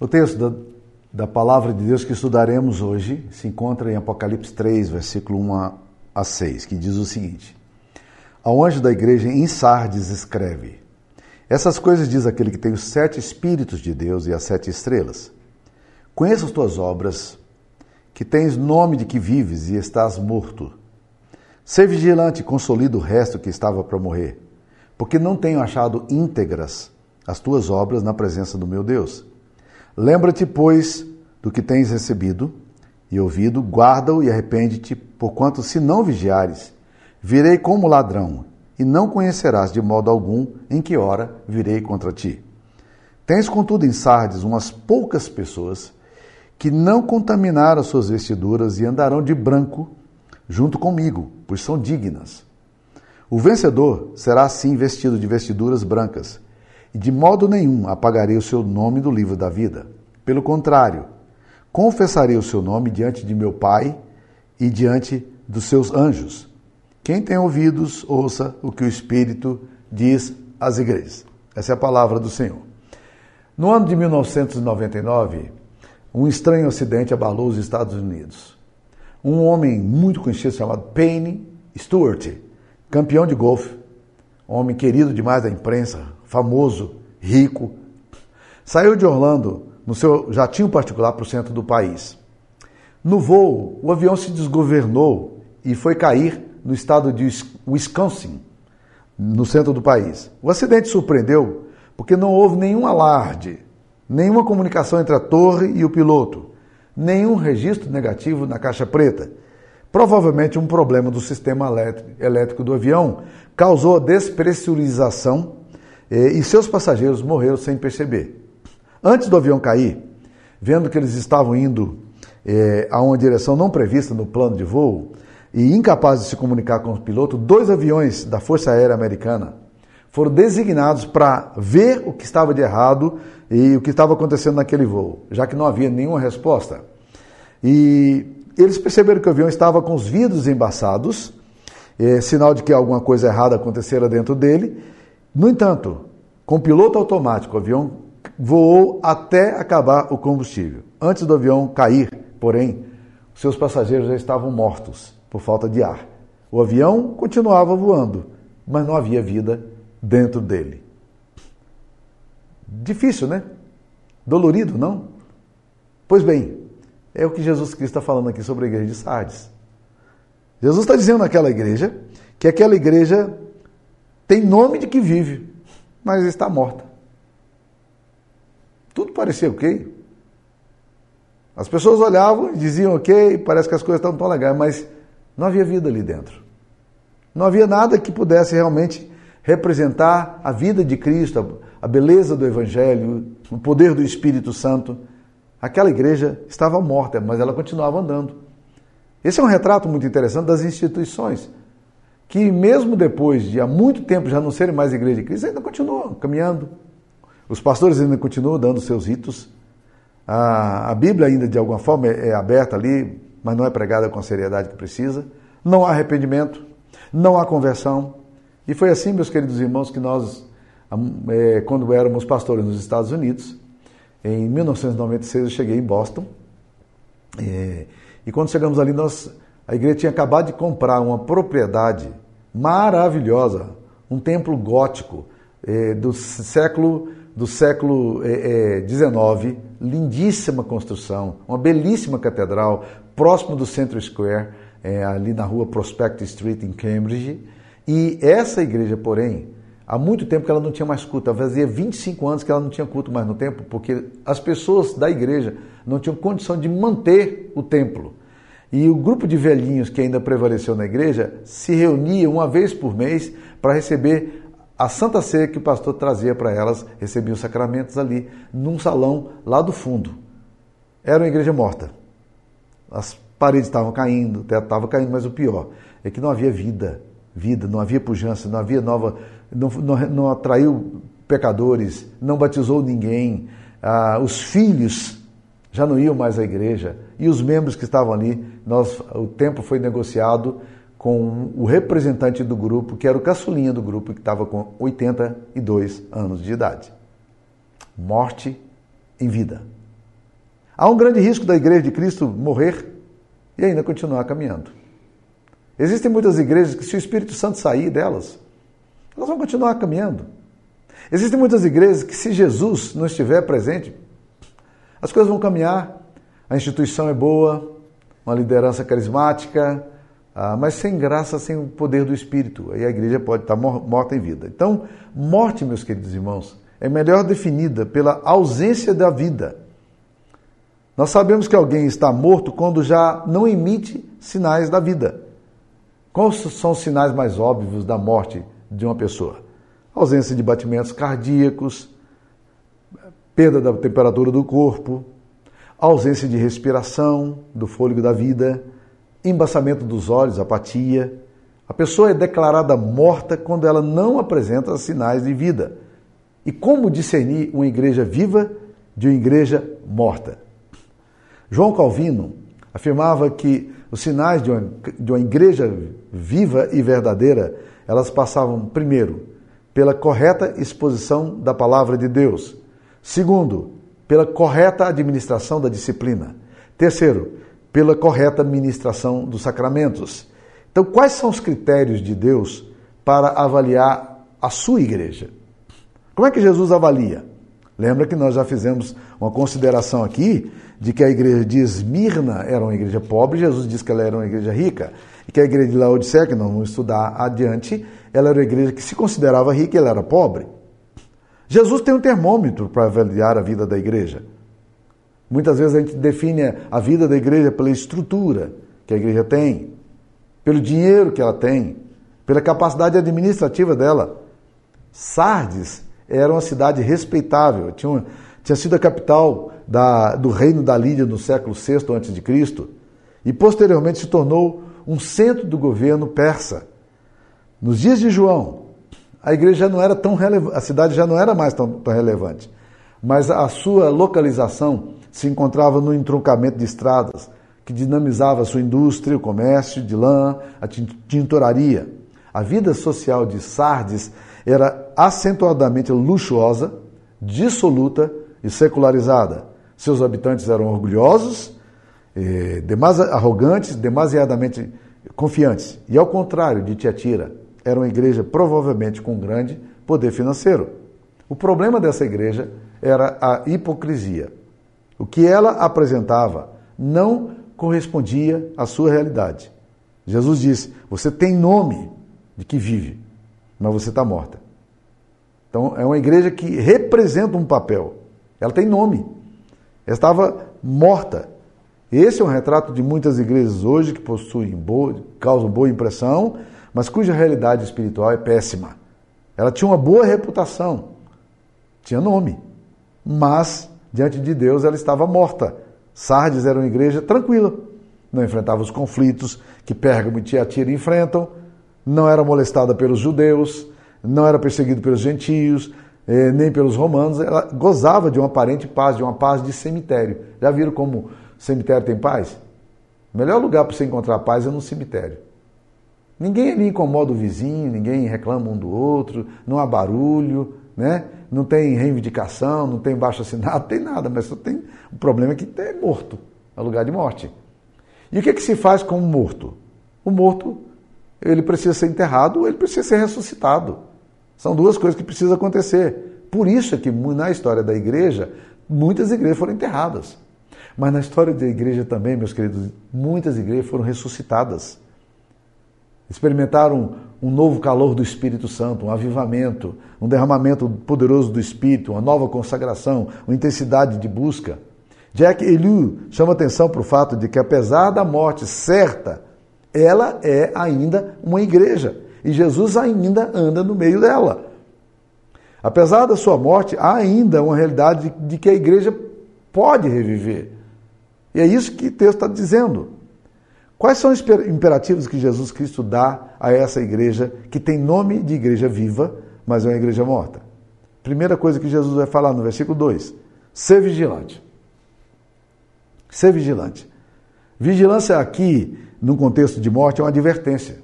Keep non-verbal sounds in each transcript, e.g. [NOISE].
O texto da, da palavra de Deus que estudaremos hoje se encontra em Apocalipse 3, versículo 1 a, a 6, que diz o seguinte: Ao anjo da igreja em Sardes escreve: Essas coisas diz aquele que tem os sete Espíritos de Deus e as sete estrelas. Conheço as tuas obras, que tens nome de que vives e estás morto. Ser vigilante e consolida o resto que estava para morrer, porque não tenho achado íntegras as tuas obras na presença do meu Deus. Lembra-te, pois, do que tens recebido e ouvido, guarda-o e arrepende-te, porquanto, se não vigiares, virei como ladrão, e não conhecerás de modo algum em que hora virei contra ti. Tens, contudo, em Sardes umas poucas pessoas que não contaminaram as suas vestiduras e andarão de branco junto comigo, pois são dignas. O vencedor será assim vestido de vestiduras brancas e de modo nenhum apagarei o seu nome do livro da vida. Pelo contrário, confessarei o seu nome diante de meu Pai e diante dos seus anjos. Quem tem ouvidos, ouça o que o Espírito diz às igrejas. Essa é a palavra do Senhor. No ano de 1999, um estranho acidente abalou os Estados Unidos. Um homem muito conhecido chamado Payne Stewart, campeão de golfe, homem querido demais da imprensa, famoso, rico, saiu de Orlando no seu jatinho particular para o centro do país. No voo, o avião se desgovernou e foi cair no estado de Wisconsin, no centro do país. O acidente surpreendeu porque não houve nenhum alarde, nenhuma comunicação entre a torre e o piloto, nenhum registro negativo na caixa preta. Provavelmente um problema do sistema elétrico do avião causou a despressurização e seus passageiros morreram sem perceber. Antes do avião cair, vendo que eles estavam indo eh, a uma direção não prevista no plano de voo e incapazes de se comunicar com o piloto, dois aviões da Força Aérea Americana foram designados para ver o que estava de errado e o que estava acontecendo naquele voo, já que não havia nenhuma resposta. E eles perceberam que o avião estava com os vidros embaçados, eh, sinal de que alguma coisa errada acontecera dentro dele, no entanto, com piloto automático, o avião voou até acabar o combustível. Antes do avião cair, porém, seus passageiros já estavam mortos por falta de ar. O avião continuava voando, mas não havia vida dentro dele. Difícil, né? Dolorido, não? Pois bem, é o que Jesus Cristo está falando aqui sobre a igreja de Sardes. Jesus está dizendo naquela igreja que aquela igreja tem nome de que vive, mas está morta. Tudo parecia ok. As pessoas olhavam e diziam ok, parece que as coisas estão tão legais, mas não havia vida ali dentro. Não havia nada que pudesse realmente representar a vida de Cristo, a beleza do Evangelho, o poder do Espírito Santo. Aquela igreja estava morta, mas ela continuava andando. Esse é um retrato muito interessante das instituições que mesmo depois de há muito tempo já não serem mais igreja de Cristo, ainda continuam caminhando. Os pastores ainda continuam dando seus ritos. A, a Bíblia ainda de alguma forma é, é aberta ali, mas não é pregada com a seriedade que precisa. Não há arrependimento, não há conversão. E foi assim, meus queridos irmãos, que nós, é, quando éramos pastores nos Estados Unidos, em 1996 eu cheguei em Boston. É, e quando chegamos ali, nós a igreja tinha acabado de comprar uma propriedade maravilhosa, um templo gótico eh, do século do século XIX, eh, eh, lindíssima construção, uma belíssima catedral, próximo do Central Square, eh, ali na rua Prospect Street, em Cambridge. E essa igreja, porém, há muito tempo que ela não tinha mais culto, fazia 25 anos que ela não tinha culto mais no templo, porque as pessoas da igreja não tinham condição de manter o templo. E o grupo de velhinhos que ainda prevaleceu na igreja se reunia uma vez por mês para receber a Santa Ceia que o pastor trazia para elas, recebiam os sacramentos ali, num salão lá do fundo. Era uma igreja morta. As paredes estavam caindo, o teto estava caindo, mas o pior é que não havia vida, vida, não havia pujança, não havia nova, não, não, não atraiu pecadores, não batizou ninguém. Ah, os filhos já não iam mais à igreja. E os membros que estavam ali, nós, o tempo foi negociado com o representante do grupo, que era o caçulinha do grupo, que estava com 82 anos de idade. Morte em vida. Há um grande risco da igreja de Cristo morrer e ainda continuar caminhando. Existem muitas igrejas que, se o Espírito Santo sair delas, elas vão continuar caminhando. Existem muitas igrejas que, se Jesus não estiver presente, as coisas vão caminhar, a instituição é boa, uma liderança carismática, ah, mas sem graça, sem o poder do Espírito. Aí a igreja pode estar morta em vida. Então, morte, meus queridos irmãos, é melhor definida pela ausência da vida. Nós sabemos que alguém está morto quando já não emite sinais da vida. Quais são os sinais mais óbvios da morte de uma pessoa? Ausência de batimentos cardíacos, perda da temperatura do corpo, ausência de respiração, do fôlego da vida, embaçamento dos olhos, apatia. A pessoa é declarada morta quando ela não apresenta sinais de vida. E como discernir uma igreja viva de uma igreja morta? João Calvino afirmava que os sinais de uma, de uma igreja viva e verdadeira, elas passavam, primeiro, pela correta exposição da palavra de Deus. Segundo, pela correta administração da disciplina. Terceiro, pela correta administração dos sacramentos. Então, quais são os critérios de Deus para avaliar a sua igreja? Como é que Jesus avalia? Lembra que nós já fizemos uma consideração aqui de que a igreja de Esmirna era uma igreja pobre, Jesus disse que ela era uma igreja rica, e que a igreja de Laodicea, que nós vamos estudar adiante, ela era uma igreja que se considerava rica e ela era pobre. Jesus tem um termômetro para avaliar a vida da igreja. Muitas vezes a gente define a vida da igreja pela estrutura que a igreja tem, pelo dinheiro que ela tem, pela capacidade administrativa dela. Sardes era uma cidade respeitável, tinha, tinha sido a capital da, do reino da Lídia no século VI a.C. e posteriormente se tornou um centro do governo persa. Nos dias de João, a igreja não era tão relevante, a cidade já não era mais tão, tão relevante, mas a sua localização se encontrava no entroncamento de estradas, que dinamizava a sua indústria, o comércio de lã, a tinturaria. A vida social de Sardes era acentuadamente luxuosa, dissoluta e secularizada. Seus habitantes eram orgulhosos, eh, arrogantes, demasiadamente confiantes. E ao contrário de Tiatira, era uma igreja provavelmente com grande poder financeiro. O problema dessa igreja era a hipocrisia. O que ela apresentava não correspondia à sua realidade. Jesus disse: Você tem nome de que vive, mas você está morta. Então, é uma igreja que representa um papel. Ela tem nome. Ela estava morta. Esse é um retrato de muitas igrejas hoje que possuem boa, causam boa impressão, mas cuja realidade espiritual é péssima. Ela tinha uma boa reputação, tinha nome, mas diante de Deus ela estava morta. Sardes era uma igreja tranquila, não enfrentava os conflitos que Pérgamo e Tiatira enfrentam, não era molestada pelos judeus, não era perseguido pelos gentios, eh, nem pelos romanos, ela gozava de uma aparente paz, de uma paz de cemitério. Já viram como cemitério tem paz? O melhor lugar para você encontrar paz é no cemitério. Ninguém ali incomoda o vizinho, ninguém reclama um do outro, não há barulho, né? não tem reivindicação, não tem baixo assinado, [LAUGHS] tem nada, mas só tem o problema é que é morto, é lugar de morte. E o que, é que se faz com o morto? O morto, ele precisa ser enterrado ou ele precisa ser ressuscitado. São duas coisas que precisam acontecer. Por isso é que na história da igreja, muitas igrejas foram enterradas. Mas na história da igreja também, meus queridos, muitas igrejas foram ressuscitadas experimentaram um novo calor do Espírito Santo, um avivamento, um derramamento poderoso do Espírito, uma nova consagração, uma intensidade de busca. Jack Elu chama atenção para o fato de que, apesar da morte certa, ela é ainda uma igreja e Jesus ainda anda no meio dela. Apesar da sua morte, há ainda uma realidade de que a igreja pode reviver. E é isso que o texto está dizendo. Quais são os imperativos que Jesus Cristo dá a essa igreja que tem nome de igreja viva, mas é uma igreja morta? Primeira coisa que Jesus vai falar no versículo 2: ser vigilante. Ser vigilante. Vigilância aqui, num contexto de morte, é uma advertência.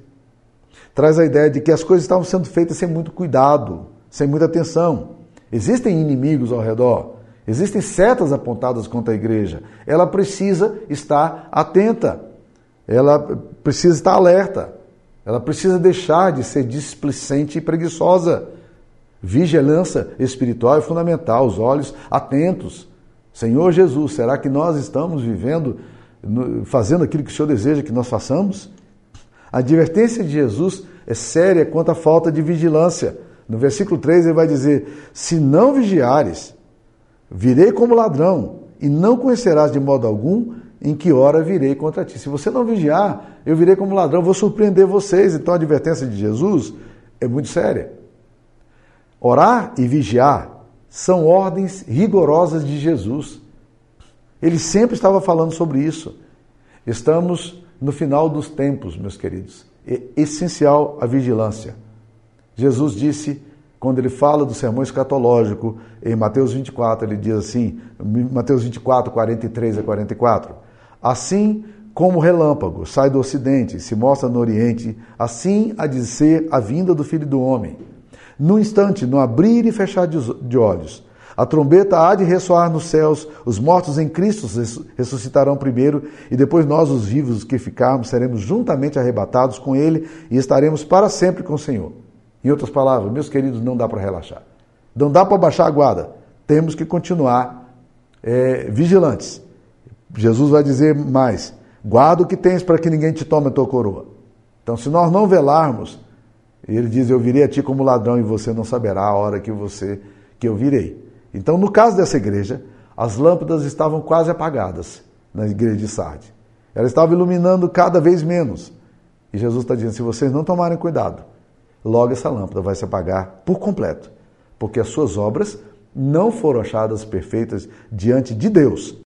Traz a ideia de que as coisas estavam sendo feitas sem muito cuidado, sem muita atenção. Existem inimigos ao redor. Existem setas apontadas contra a igreja. Ela precisa estar atenta. Ela precisa estar alerta. Ela precisa deixar de ser displicente e preguiçosa. Vigilância espiritual é fundamental, os olhos atentos. Senhor Jesus, será que nós estamos vivendo, fazendo aquilo que o Senhor deseja que nós façamos? A advertência de Jesus é séria quanto à falta de vigilância. No versículo 3 ele vai dizer: Se não vigiares, virei como ladrão, e não conhecerás de modo algum em que hora virei contra ti. Se você não vigiar, eu virei como ladrão, vou surpreender vocês. Então a advertência de Jesus é muito séria. Orar e vigiar são ordens rigorosas de Jesus. Ele sempre estava falando sobre isso. Estamos no final dos tempos, meus queridos. É essencial a vigilância. Jesus disse, quando ele fala do sermão escatológico, em Mateus 24, ele diz assim, Mateus 24, 43 a 44, Assim como o relâmpago sai do ocidente e se mostra no oriente, assim há de ser a vinda do Filho do Homem. No instante, no abrir e fechar de olhos, a trombeta há de ressoar nos céus, os mortos em Cristo ressuscitarão primeiro, e depois nós, os vivos que ficarmos, seremos juntamente arrebatados com Ele e estaremos para sempre com o Senhor. Em outras palavras, meus queridos, não dá para relaxar. Não dá para baixar a guarda. Temos que continuar é, vigilantes. Jesus vai dizer mais: guarda o que tens para que ninguém te tome a tua coroa. Então, se nós não velarmos, ele diz: Eu virei a ti como ladrão e você não saberá a hora que você que eu virei. Então, no caso dessa igreja, as lâmpadas estavam quase apagadas na igreja de Sardes. Ela estava iluminando cada vez menos. E Jesus está dizendo: se vocês não tomarem cuidado, logo essa lâmpada vai se apagar por completo, porque as suas obras não foram achadas perfeitas diante de Deus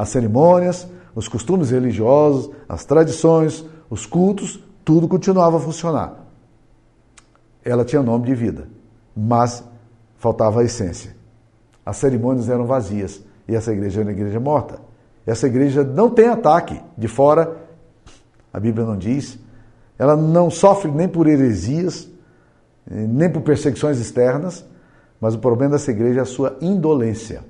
as cerimônias, os costumes religiosos, as tradições, os cultos, tudo continuava a funcionar. Ela tinha nome de vida, mas faltava a essência. As cerimônias eram vazias e essa igreja era uma igreja morta. Essa igreja não tem ataque de fora, a Bíblia não diz. Ela não sofre nem por heresias, nem por perseguições externas, mas o problema dessa igreja é a sua indolência.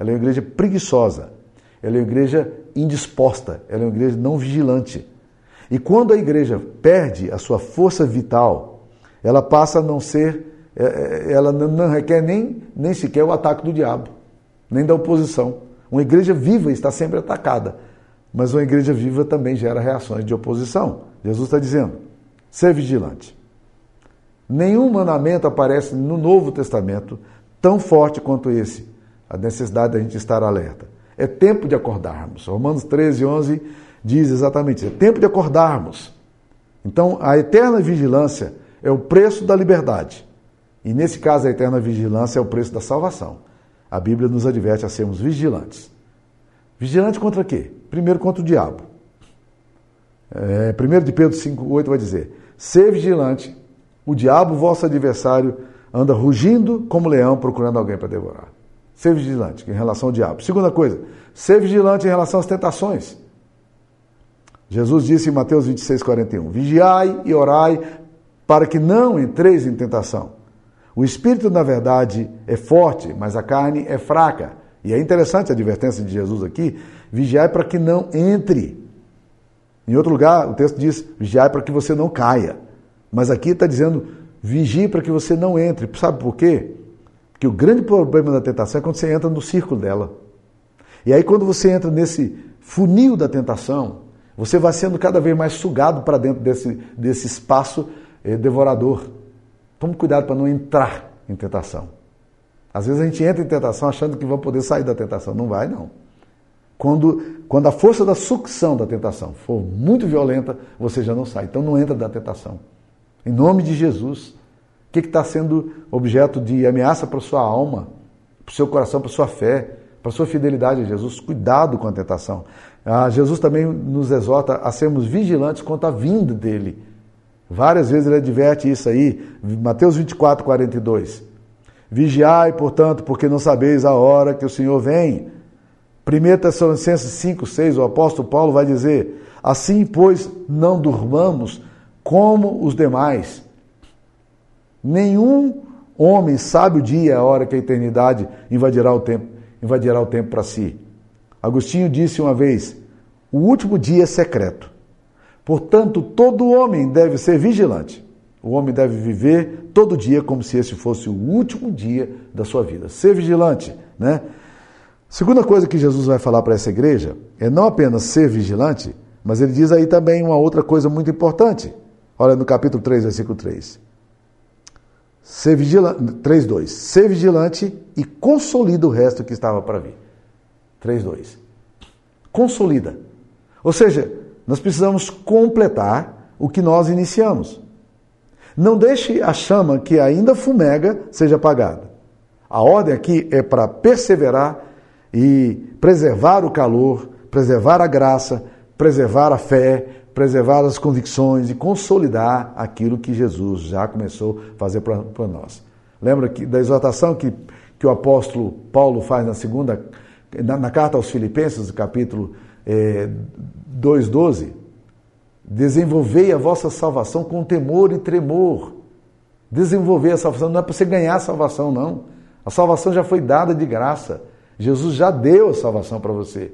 Ela é uma igreja preguiçosa. Ela é uma igreja indisposta, ela é uma igreja não vigilante. E quando a igreja perde a sua força vital, ela passa a não ser, é, é, ela não requer nem, nem sequer o ataque do diabo, nem da oposição. Uma igreja viva está sempre atacada, mas uma igreja viva também gera reações de oposição. Jesus está dizendo: ser vigilante. Nenhum mandamento aparece no Novo Testamento tão forte quanto esse, a necessidade da gente estar alerta. É tempo de acordarmos. Romanos 13, 11 diz exatamente isso. É tempo de acordarmos. Então, a eterna vigilância é o preço da liberdade. E nesse caso, a eterna vigilância é o preço da salvação. A Bíblia nos adverte a sermos vigilantes. Vigilante contra quê? Primeiro contra o diabo. É, 1 de Pedro 5,8 vai dizer: Ser vigilante, o diabo, vosso adversário, anda rugindo como leão procurando alguém para devorar. Ser vigilante em relação ao diabo. Segunda coisa, ser vigilante em relação às tentações. Jesus disse em Mateus 26, 41: Vigiai e orai para que não entreis em tentação. O espírito, na verdade, é forte, mas a carne é fraca. E é interessante a advertência de Jesus aqui: vigiai para que não entre. Em outro lugar, o texto diz: vigiai para que você não caia. Mas aqui está dizendo: vigie para que você não entre. Sabe por quê? Que o grande problema da tentação é quando você entra no círculo dela. E aí, quando você entra nesse funil da tentação, você vai sendo cada vez mais sugado para dentro desse, desse espaço eh, devorador. Tome cuidado para não entrar em tentação. Às vezes a gente entra em tentação achando que vai poder sair da tentação. Não vai, não. Quando, quando a força da sucção da tentação for muito violenta, você já não sai. Então não entra da tentação. Em nome de Jesus. O que está sendo objeto de ameaça para sua alma, para o seu coração, para sua fé, para sua fidelidade a Jesus? Cuidado com a tentação. Ah, Jesus também nos exorta a sermos vigilantes quanto à vinda dele. Várias vezes ele adverte isso aí, Mateus 24, 42. Vigiai, portanto, porque não sabeis a hora que o Senhor vem. 1 Tessalonicenses 5, 6, o apóstolo Paulo vai dizer: Assim, pois, não durmamos como os demais Nenhum homem sabe o dia a hora que a eternidade invadirá o tempo. invadirá o tempo para si. Agostinho disse uma vez: o último dia é secreto. Portanto, todo homem deve ser vigilante. O homem deve viver todo dia como se esse fosse o último dia da sua vida. Ser vigilante, né? Segunda coisa que Jesus vai falar para essa igreja é não apenas ser vigilante, mas ele diz aí também uma outra coisa muito importante. Olha no capítulo 3, versículo 3. Ser vigilante, 3:2. Ser vigilante e consolida o resto que estava para vir. 3:2. Consolida. Ou seja, nós precisamos completar o que nós iniciamos. Não deixe a chama que ainda fumega seja apagada. A ordem aqui é para perseverar e preservar o calor, preservar a graça, preservar a fé, preservar as convicções e consolidar aquilo que Jesus já começou a fazer para nós. Lembra que, da exortação que, que o apóstolo Paulo faz na segunda, na, na carta aos Filipenses, capítulo é, 2,12? Desenvolvei a vossa salvação com temor e tremor. Desenvolver a salvação não é para você ganhar a salvação, não. A salvação já foi dada de graça. Jesus já deu a salvação para você.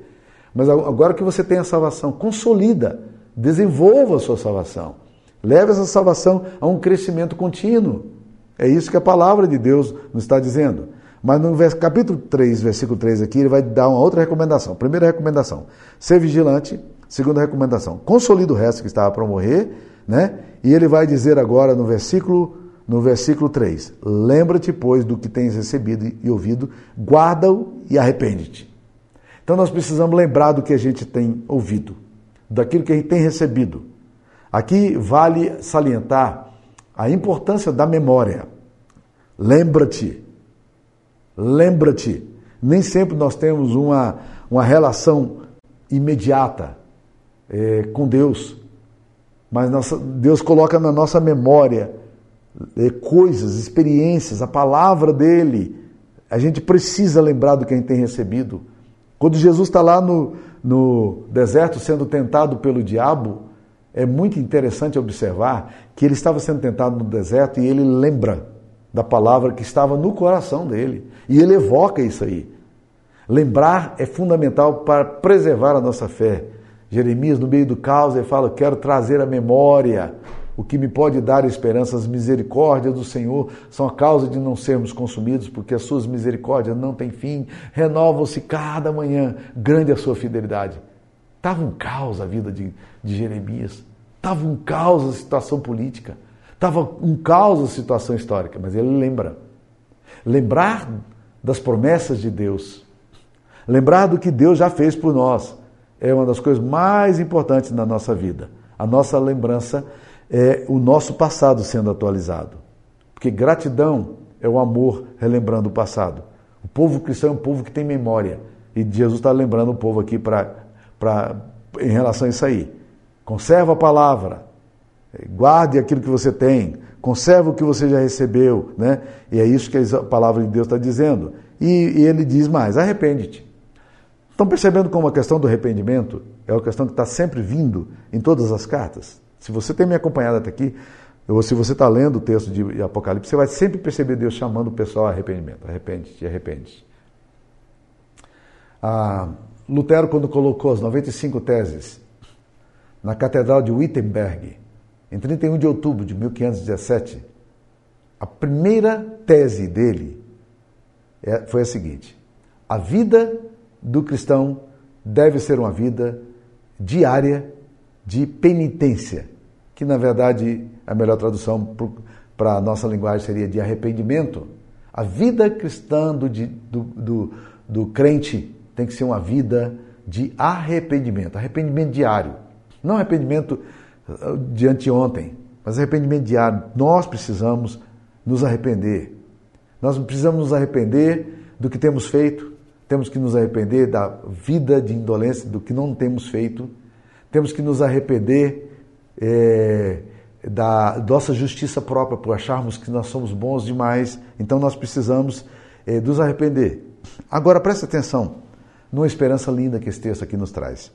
Mas agora que você tem a salvação, consolida, desenvolva a sua salvação. Leve essa salvação a um crescimento contínuo. É isso que a palavra de Deus nos está dizendo. Mas no capítulo 3, versículo 3 aqui, ele vai dar uma outra recomendação. Primeira recomendação, ser vigilante Segunda recomendação, consolida o resto que estava para morrer, né? E ele vai dizer agora no versículo no versículo 3: Lembra-te, pois, do que tens recebido e ouvido, guarda-o e arrepende-te. Então nós precisamos lembrar do que a gente tem ouvido, daquilo que gente tem recebido. Aqui vale salientar a importância da memória. Lembra-te. Lembra-te. Nem sempre nós temos uma, uma relação imediata é, com Deus. Mas nossa, Deus coloca na nossa memória é, coisas, experiências, a palavra dele. A gente precisa lembrar do que a gente tem recebido. Quando Jesus está lá no, no deserto sendo tentado pelo diabo, é muito interessante observar que ele estava sendo tentado no deserto e ele lembra da palavra que estava no coração dele. E ele evoca isso aí. Lembrar é fundamental para preservar a nossa fé. Jeremias, no meio do caos, ele fala: Quero trazer a memória o que me pode dar esperança. As misericórdias do Senhor são a causa de não sermos consumidos, porque as suas misericórdias não têm fim, renovam-se cada manhã. Grande é a sua fidelidade. Estava um caos a vida de, de Jeremias, estava um caos a situação política, estava um caos a situação histórica, mas ele lembra. Lembrar das promessas de Deus, lembrar do que Deus já fez por nós é uma das coisas mais importantes na nossa vida. A nossa lembrança é o nosso passado sendo atualizado. Porque gratidão é o amor relembrando o passado. O povo cristão é um povo que tem memória. E Jesus está lembrando o povo aqui pra, pra, em relação a isso aí. Conserva a palavra, guarde aquilo que você tem, conserva o que você já recebeu. Né? E é isso que a palavra de Deus está dizendo. E, e ele diz mais: arrepende-te. Estão percebendo como a questão do arrependimento é uma questão que está sempre vindo em todas as cartas? Se você tem me acompanhado até aqui, ou se você está lendo o texto de Apocalipse, você vai sempre perceber Deus chamando o pessoal a arrependimento. Arrepende-te, arrepende-te. Ah, Lutero, quando colocou as 95 teses na Catedral de Wittenberg, em 31 de outubro de 1517, a primeira tese dele é, foi a seguinte: a vida do cristão deve ser uma vida diária de penitência, que na verdade a melhor tradução para a nossa linguagem seria de arrependimento. A vida cristã do, do, do, do crente tem que ser uma vida de arrependimento, arrependimento diário. Não arrependimento uh, de anteontem, mas arrependimento diário. Nós precisamos nos arrepender. Nós precisamos nos arrepender do que temos feito, temos que nos arrepender da vida de indolência, do que não temos feito. Temos que nos arrepender é, da nossa justiça própria, por acharmos que nós somos bons demais. Então nós precisamos é, nos arrepender. Agora preste atenção numa esperança linda que esse texto aqui nos traz.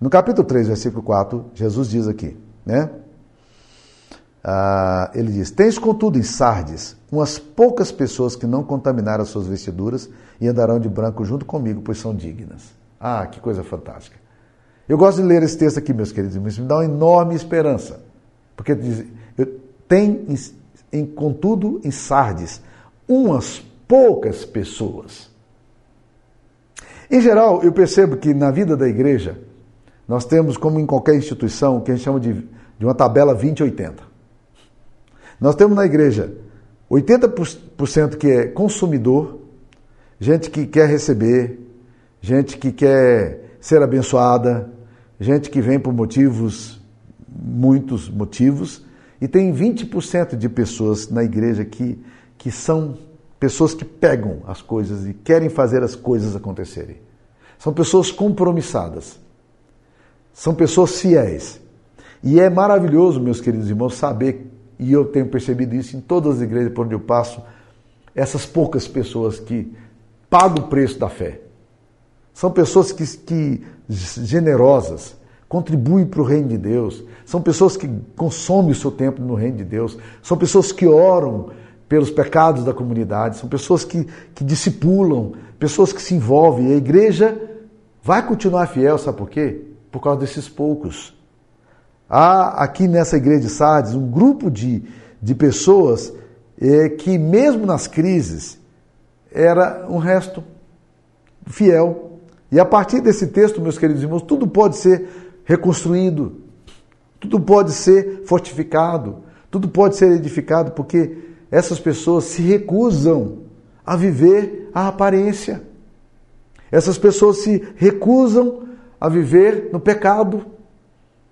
No capítulo 3, versículo 4, Jesus diz aqui, né? ah, ele diz: Tens, contudo, em Sardes umas poucas pessoas que não contaminaram as suas vestiduras e andarão de branco junto comigo, pois são dignas. Ah, que coisa fantástica. Eu gosto de ler esse texto aqui, meus queridos irmãos, me dá uma enorme esperança. Porque diz, tem, em, contudo, em Sardes, umas poucas pessoas. Em geral, eu percebo que na vida da igreja, nós temos, como em qualquer instituição, o que a gente chama de, de uma tabela 20-80. Nós temos na igreja 80% que é consumidor, gente que quer receber, gente que quer ser abençoada, gente que vem por motivos, muitos motivos, e tem 20% de pessoas na igreja que, que são pessoas que pegam as coisas e querem fazer as coisas acontecerem. São pessoas compromissadas. São pessoas fiéis. E é maravilhoso, meus queridos irmãos, saber, e eu tenho percebido isso em todas as igrejas por onde eu passo, essas poucas pessoas que pagam o preço da fé. São pessoas que, que generosas, contribuem para o reino de Deus, são pessoas que consomem o seu tempo no reino de Deus, são pessoas que oram pelos pecados da comunidade, são pessoas que, que discipulam, pessoas que se envolvem. A igreja vai continuar fiel, sabe por quê? Por causa desses poucos. Há aqui nessa igreja de Sardes um grupo de, de pessoas é, que, mesmo nas crises, era um resto fiel. E a partir desse texto, meus queridos irmãos, tudo pode ser reconstruído, tudo pode ser fortificado, tudo pode ser edificado, porque essas pessoas se recusam a viver a aparência. Essas pessoas se recusam a viver no pecado,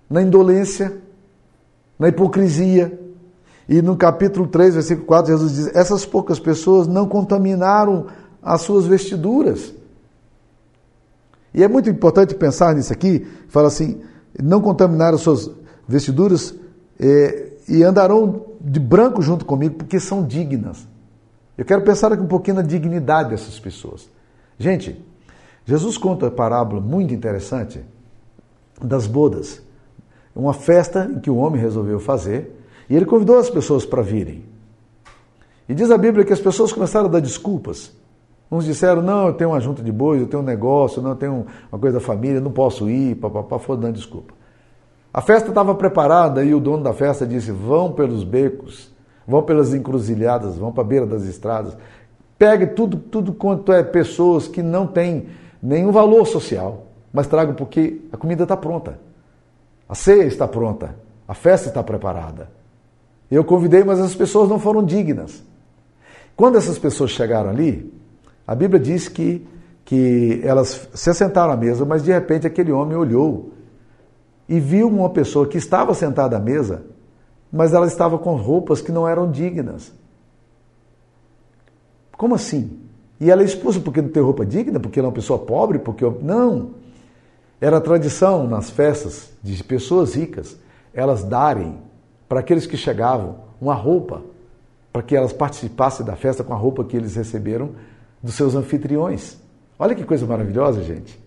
na indolência, na hipocrisia. E no capítulo 3, versículo 4, Jesus diz: Essas poucas pessoas não contaminaram as suas vestiduras. E é muito importante pensar nisso aqui, fala assim: não contaminaram as suas vestiduras é, e andarão de branco junto comigo, porque são dignas. Eu quero pensar aqui um pouquinho na dignidade dessas pessoas. Gente, Jesus conta a parábola muito interessante das bodas. Uma festa que o homem resolveu fazer e ele convidou as pessoas para virem. E diz a Bíblia que as pessoas começaram a dar desculpas. Uns disseram, não, eu tenho uma junta de bois, eu tenho um negócio, não, eu tenho uma coisa da família, não posso ir, papapá, foram dando desculpa. A festa estava preparada e o dono da festa disse: vão pelos becos, vão pelas encruzilhadas, vão para a beira das estradas. Pegue tudo, tudo quanto é pessoas que não têm nenhum valor social, mas tragam porque a comida está pronta. A ceia está pronta, a festa está preparada. Eu convidei, mas as pessoas não foram dignas. Quando essas pessoas chegaram ali, a Bíblia diz que, que elas se assentaram à mesa, mas de repente aquele homem olhou e viu uma pessoa que estava sentada à mesa, mas ela estava com roupas que não eram dignas. Como assim? E ela é expulsa porque não tem roupa digna, porque ela é uma pessoa pobre, porque não. Era tradição nas festas de pessoas ricas elas darem para aqueles que chegavam uma roupa, para que elas participassem da festa com a roupa que eles receberam dos seus anfitriões. Olha que coisa maravilhosa, gente.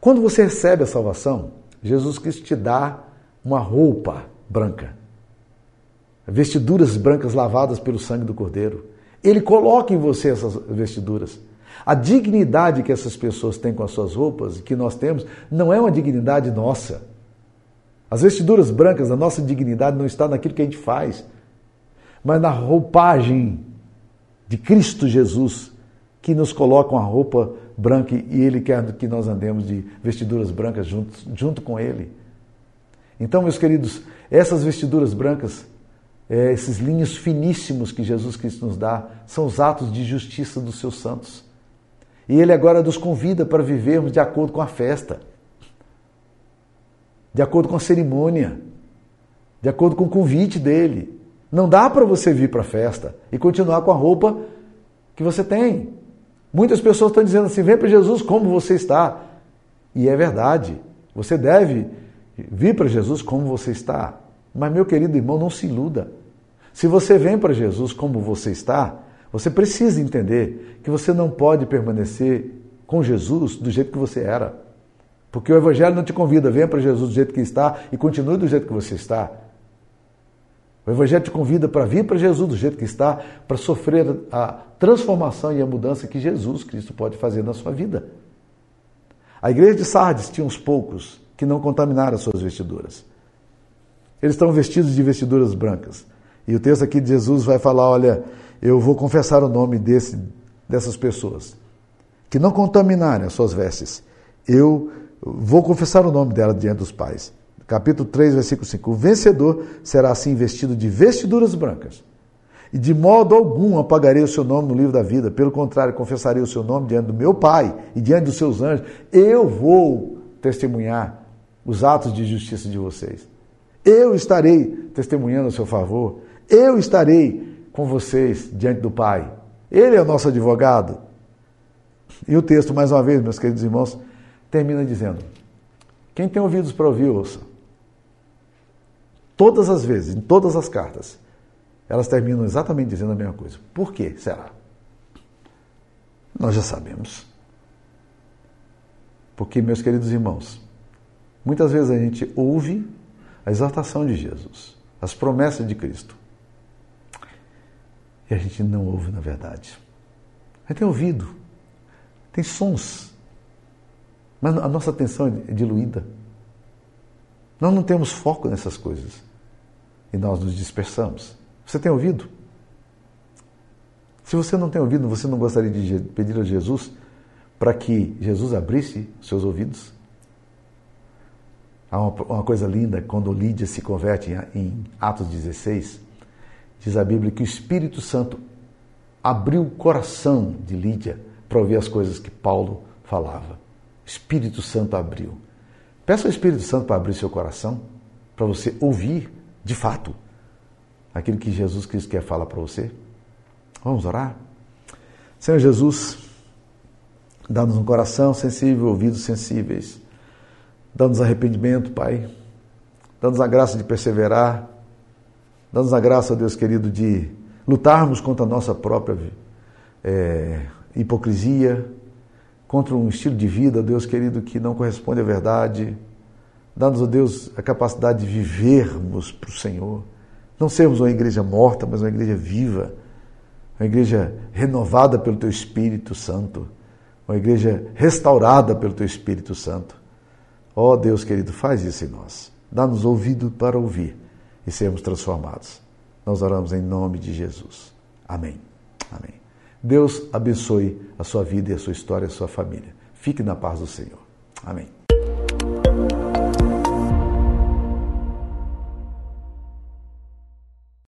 Quando você recebe a salvação, Jesus Cristo te dá uma roupa branca, vestiduras brancas lavadas pelo sangue do Cordeiro. Ele coloca em você essas vestiduras. A dignidade que essas pessoas têm com as suas roupas e que nós temos não é uma dignidade nossa. As vestiduras brancas, a nossa dignidade não está naquilo que a gente faz, mas na roupagem de Cristo Jesus, que nos coloca uma roupa branca e Ele quer que nós andemos de vestiduras brancas junto, junto com Ele. Então, meus queridos, essas vestiduras brancas, é, esses linhos finíssimos que Jesus Cristo nos dá, são os atos de justiça dos seus santos. E Ele agora nos convida para vivermos de acordo com a festa, de acordo com a cerimônia, de acordo com o convite dele. Não dá para você vir para a festa e continuar com a roupa que você tem. Muitas pessoas estão dizendo assim: vem para Jesus como você está. E é verdade. Você deve vir para Jesus como você está. Mas, meu querido irmão, não se iluda. Se você vem para Jesus como você está, você precisa entender que você não pode permanecer com Jesus do jeito que você era. Porque o Evangelho não te convida, venha para Jesus do jeito que está e continue do jeito que você está. O Evangelho te convida para vir para Jesus do jeito que está, para sofrer a transformação e a mudança que Jesus Cristo pode fazer na sua vida. A igreja de Sardes tinha uns poucos que não contaminaram as suas vestiduras. Eles estão vestidos de vestiduras brancas. E o texto aqui de Jesus vai falar: olha, eu vou confessar o nome desse, dessas pessoas que não contaminarem as suas vestes. Eu vou confessar o nome dela diante dos pais. Capítulo 3, versículo 5. O vencedor será assim vestido de vestiduras brancas. E de modo algum apagarei o seu nome no livro da vida. Pelo contrário, confessarei o seu nome diante do meu Pai e diante dos seus anjos. Eu vou testemunhar os atos de justiça de vocês. Eu estarei testemunhando a seu favor. Eu estarei com vocês diante do Pai. Ele é o nosso advogado. E o texto, mais uma vez, meus queridos irmãos, termina dizendo: Quem tem ouvidos para ouvir, ouça. Todas as vezes, em todas as cartas, elas terminam exatamente dizendo a mesma coisa. Por que será? Nós já sabemos. Porque, meus queridos irmãos, muitas vezes a gente ouve a exaltação de Jesus, as promessas de Cristo, e a gente não ouve na verdade. A gente tem ouvido, tem sons, mas a nossa atenção é diluída. Nós não temos foco nessas coisas e nós nos dispersamos. Você tem ouvido? Se você não tem ouvido, você não gostaria de pedir a Jesus para que Jesus abrisse seus ouvidos? Há uma, uma, coisa linda quando Lídia se converte em, em Atos 16, diz a Bíblia que o Espírito Santo abriu o coração de Lídia para ouvir as coisas que Paulo falava. O Espírito Santo abriu. Peça ao Espírito Santo para abrir seu coração, para você ouvir de fato, aquilo que Jesus Cristo quer falar para você? Vamos orar? Senhor Jesus, dá-nos um coração sensível, ouvidos sensíveis. Dá-nos arrependimento, Pai. Dá-nos a graça de perseverar. Dá-nos a graça, Deus querido, de lutarmos contra a nossa própria é, hipocrisia, contra um estilo de vida, Deus querido, que não corresponde à verdade Dá-nos, ó Deus, a capacidade de vivermos para o Senhor. Não sermos uma igreja morta, mas uma igreja viva. Uma igreja renovada pelo Teu Espírito Santo. Uma igreja restaurada pelo Teu Espírito Santo. Ó oh, Deus querido, faz isso em nós. Dá-nos ouvido para ouvir e sermos transformados. Nós oramos em nome de Jesus. Amém. Amém. Deus abençoe a sua vida e a sua história e a sua família. Fique na paz do Senhor. Amém.